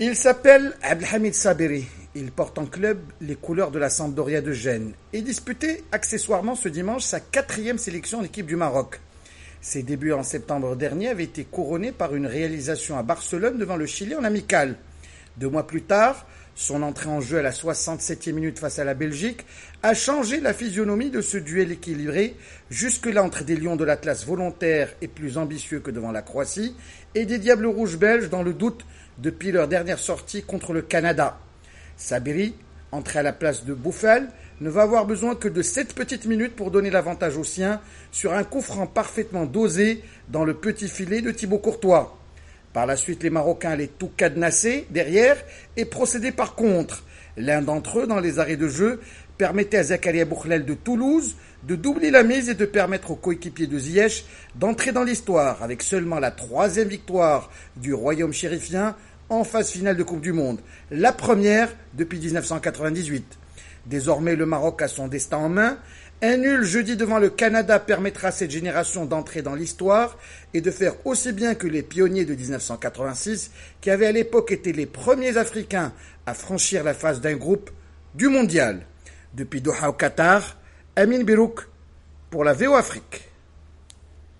Il s'appelle Abdelhamid Sabiri. Il porte en club les couleurs de la Sampdoria de Gênes et disputait accessoirement ce dimanche sa quatrième sélection en équipe du Maroc. Ses débuts en septembre dernier avaient été couronnés par une réalisation à Barcelone devant le Chili en amical. Deux mois plus tard, son entrée en jeu à la 67e minute face à la Belgique a changé la physionomie de ce duel équilibré, jusque-là entre des lions de l'Atlas volontaires et plus ambitieux que devant la Croatie, et des Diables rouges belges dans le doute depuis leur dernière sortie contre le Canada. Sabiri, entré à la place de Bouffal, ne va avoir besoin que de 7 petites minutes pour donner l'avantage aux siens sur un coup franc parfaitement dosé dans le petit filet de Thibaut Courtois. Par la suite, les Marocains allaient tout cadenasser derrière et procéder par contre. L'un d'entre eux, dans les arrêts de jeu, permettait à Zakaria Boukhlel de Toulouse de doubler la mise et de permettre aux coéquipiers de Ziyech d'entrer dans l'histoire avec seulement la troisième victoire du royaume chérifien en phase finale de Coupe du Monde, la première depuis 1998. Désormais, le Maroc a son destin en main. Un nul jeudi devant le Canada permettra à cette génération d'entrer dans l'histoire et de faire aussi bien que les pionniers de 1986, qui avaient à l'époque été les premiers Africains à franchir la phase d'un groupe du mondial. Depuis Doha au Qatar, Amin Birouk pour la VO Afrique.